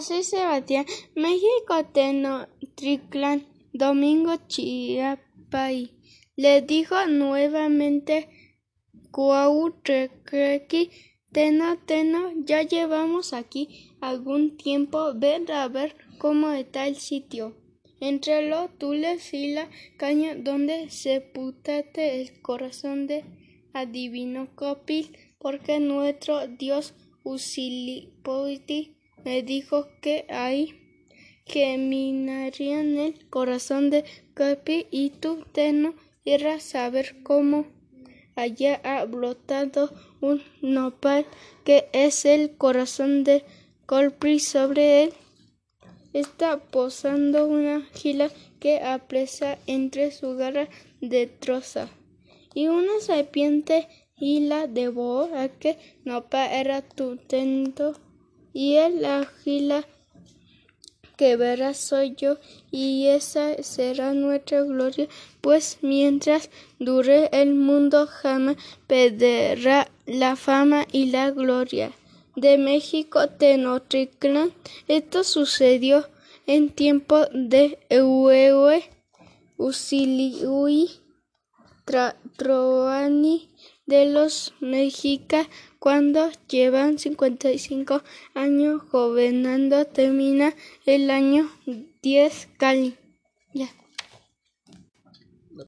Soy Sebastián, México Tenochtitlán, Domingo Chiapai. Le dijo nuevamente Cuauhtémoc, Teno, Teno, ya llevamos aquí algún tiempo, ven a ver cómo está el sitio. Entre los tules y la caña donde sepultaste el corazón de adivino Copil, porque nuestro Dios me dijo que ahí minarían el corazón de Copil y tú, Teno, irás a ver cómo allá ha brotado un nopal que es el corazón de Copil sobre él está posando una gila que apresa entre su garra de troza y una serpiente y la devoró. Aquel nopal era tu tento y el la gila que verás soy yo y esa será nuestra gloria pues mientras dure el mundo jamás perderá la fama y la gloria de México Tenochtitlán. Esto sucedió en tiempo de Ucilihui Troani de los mexicas cuando llevan 55 años gobernando termina el año 10 Cali.